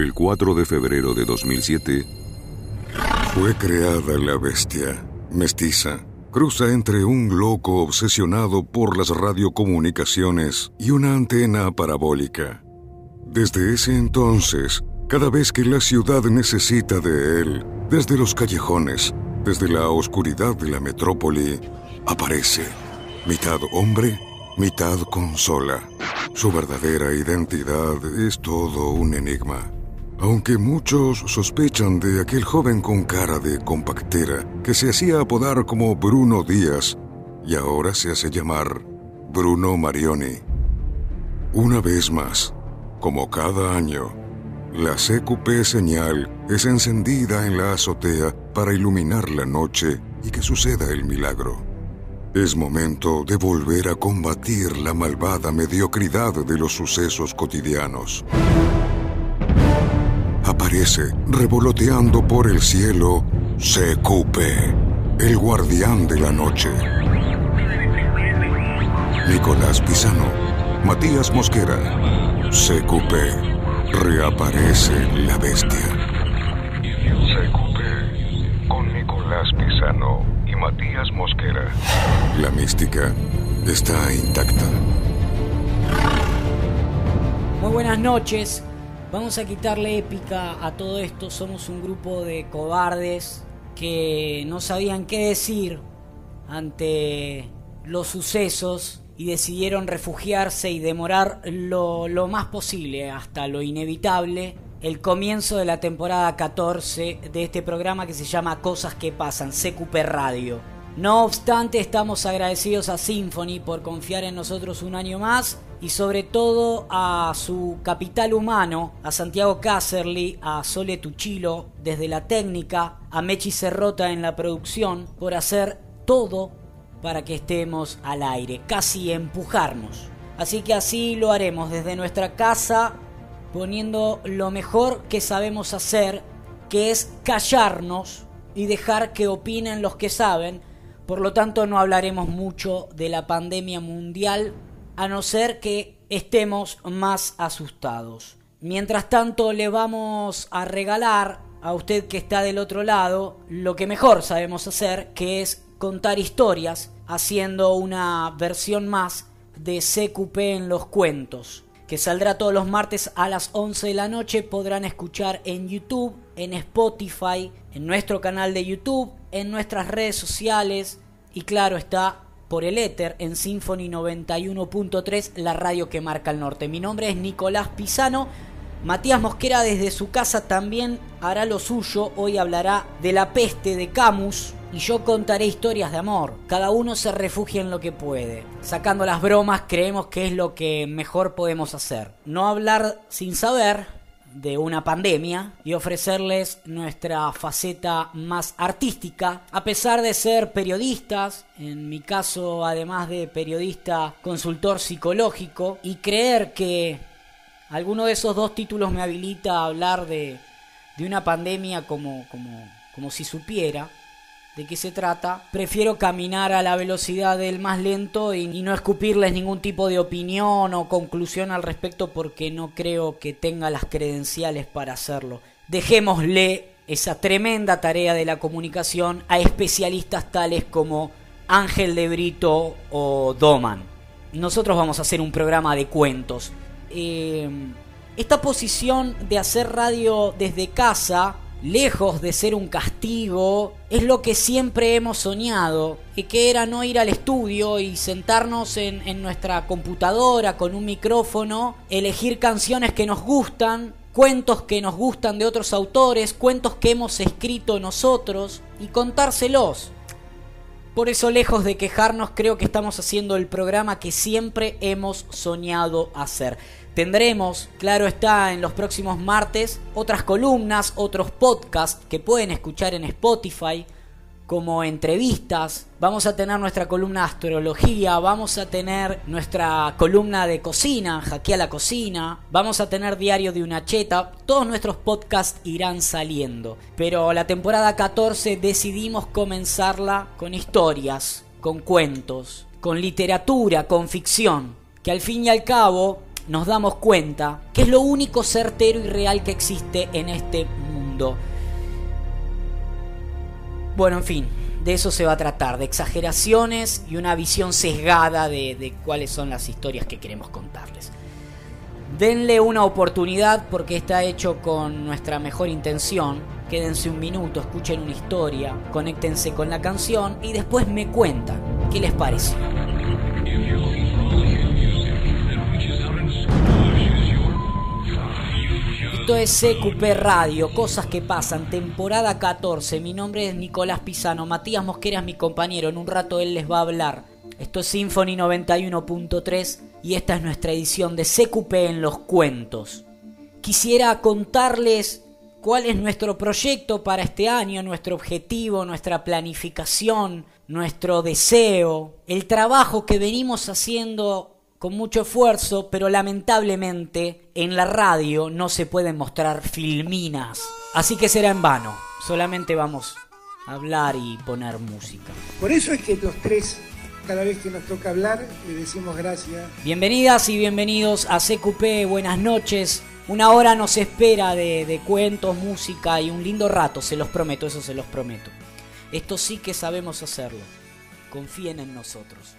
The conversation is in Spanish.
El 4 de febrero de 2007 fue creada la bestia, mestiza. Cruza entre un loco obsesionado por las radiocomunicaciones y una antena parabólica. Desde ese entonces, cada vez que la ciudad necesita de él, desde los callejones, desde la oscuridad de la metrópoli, aparece, mitad hombre, mitad consola. Su verdadera identidad es todo un enigma. Aunque muchos sospechan de aquel joven con cara de compactera que se hacía apodar como Bruno Díaz y ahora se hace llamar Bruno Marioni. Una vez más, como cada año, la CQP señal es encendida en la azotea para iluminar la noche y que suceda el milagro. Es momento de volver a combatir la malvada mediocridad de los sucesos cotidianos. Aparece revoloteando por el cielo CQP, el guardián de la noche. Nicolás Pisano, Matías Mosquera, CQP. Reaparece la bestia. CQP con Nicolás Pisano y Matías Mosquera. La mística está intacta. Muy buenas noches. Vamos a quitarle épica a todo esto. Somos un grupo de cobardes que no sabían qué decir ante los sucesos y decidieron refugiarse y demorar lo, lo, más posible hasta lo inevitable el comienzo de la temporada 14 de este programa que se llama Cosas que pasan, CQP Radio. No obstante, estamos agradecidos a Symphony por confiar en nosotros un año más y sobre todo a su capital humano, a Santiago Caserly, a Sole Tuchilo desde la técnica, a Mechi Cerrota en la producción, por hacer todo para que estemos al aire, casi empujarnos. Así que así lo haremos desde nuestra casa, poniendo lo mejor que sabemos hacer, que es callarnos y dejar que opinen los que saben. Por lo tanto, no hablaremos mucho de la pandemia mundial, a no ser que estemos más asustados. Mientras tanto, le vamos a regalar a usted que está del otro lado lo que mejor sabemos hacer, que es contar historias haciendo una versión más de CQP en los cuentos, que saldrá todos los martes a las 11 de la noche. Podrán escuchar en YouTube, en Spotify, en nuestro canal de YouTube, en nuestras redes sociales y claro está por el éter en Symphony 91.3, la radio que marca el norte. Mi nombre es Nicolás Pisano. Matías Mosquera desde su casa también hará lo suyo. Hoy hablará de la peste de Camus, y yo contaré historias de amor. Cada uno se refugia en lo que puede. Sacando las bromas, creemos que es lo que mejor podemos hacer. No hablar sin saber de una pandemia y ofrecerles nuestra faceta más artística, a pesar de ser periodistas, en mi caso además de periodista consultor psicológico, y creer que alguno de esos dos títulos me habilita a hablar de, de una pandemia como, como, como si supiera, de qué se trata, prefiero caminar a la velocidad del más lento y, no escupirles ningún tipo de opinión o conclusión al respecto porque no creo que tenga las credenciales para hacerlo. Dejémosle esa tremenda tarea de la comunicación a especialistas tales como Ángel de Brito o Doman. Nosotros vamos a hacer un programa de cuentos. Eh, esta posición de hacer radio desde casa lejos de ser un castigo, es lo que siempre hemos soñado, y que era no ir al estudio y sentarnos en, en, nuestra computadora con un micrófono, elegir canciones que nos gustan, cuentos que nos gustan de otros autores, cuentos que hemos escrito nosotros, y contárselos. Por eso, lejos de quejarnos, creo que estamos haciendo el programa que siempre hemos soñado hacer. Tendremos, claro está, en los próximos martes otras columnas, otros podcasts que pueden escuchar en Spotify, como entrevistas. Vamos a tener nuestra columna de astrología, vamos a tener nuestra columna de cocina, jaquea la cocina, vamos a tener diario de una cheta. Todos nuestros podcasts irán saliendo. Pero la temporada 14 decidimos comenzarla con historias, con cuentos, con literatura, con ficción. Que al fin y al cabo nos damos cuenta que es lo único certero y real que existe en este mundo. Bueno, en fin, de eso se va a tratar, de exageraciones y una visión sesgada de, de cuáles son las historias que queremos contarles. Denle una oportunidad porque está hecho con nuestra mejor intención. Quédense un minuto, escuchen una historia, conéctense con la canción y después me cuentan qué les pareció. Esto es CQP Radio, cosas que pasan, temporada 14. Mi nombre es Nicolás Pisano, Matías Mosquera es mi compañero, en un rato él les va a hablar. Esto es Symphony 91.3 y esta es nuestra edición de CQP en los cuentos. Quisiera contarles cuál es nuestro proyecto para este año, nuestro objetivo, nuestra planificación, nuestro deseo, el trabajo que venimos haciendo con mucho esfuerzo, pero lamentablemente en la radio no se pueden mostrar filminas. Así que será en vano, solamente vamos a hablar y poner música. Por eso es que los tres cada vez que nos toca hablar le decimos gracias. Bienvenidas y bienvenidos a CQP, buenas noches. Una hora nos espera de, de, cuentos, música y un lindo rato, se los prometo, eso se los prometo. Esto sí que sabemos hacerlo. Confíen en nosotros.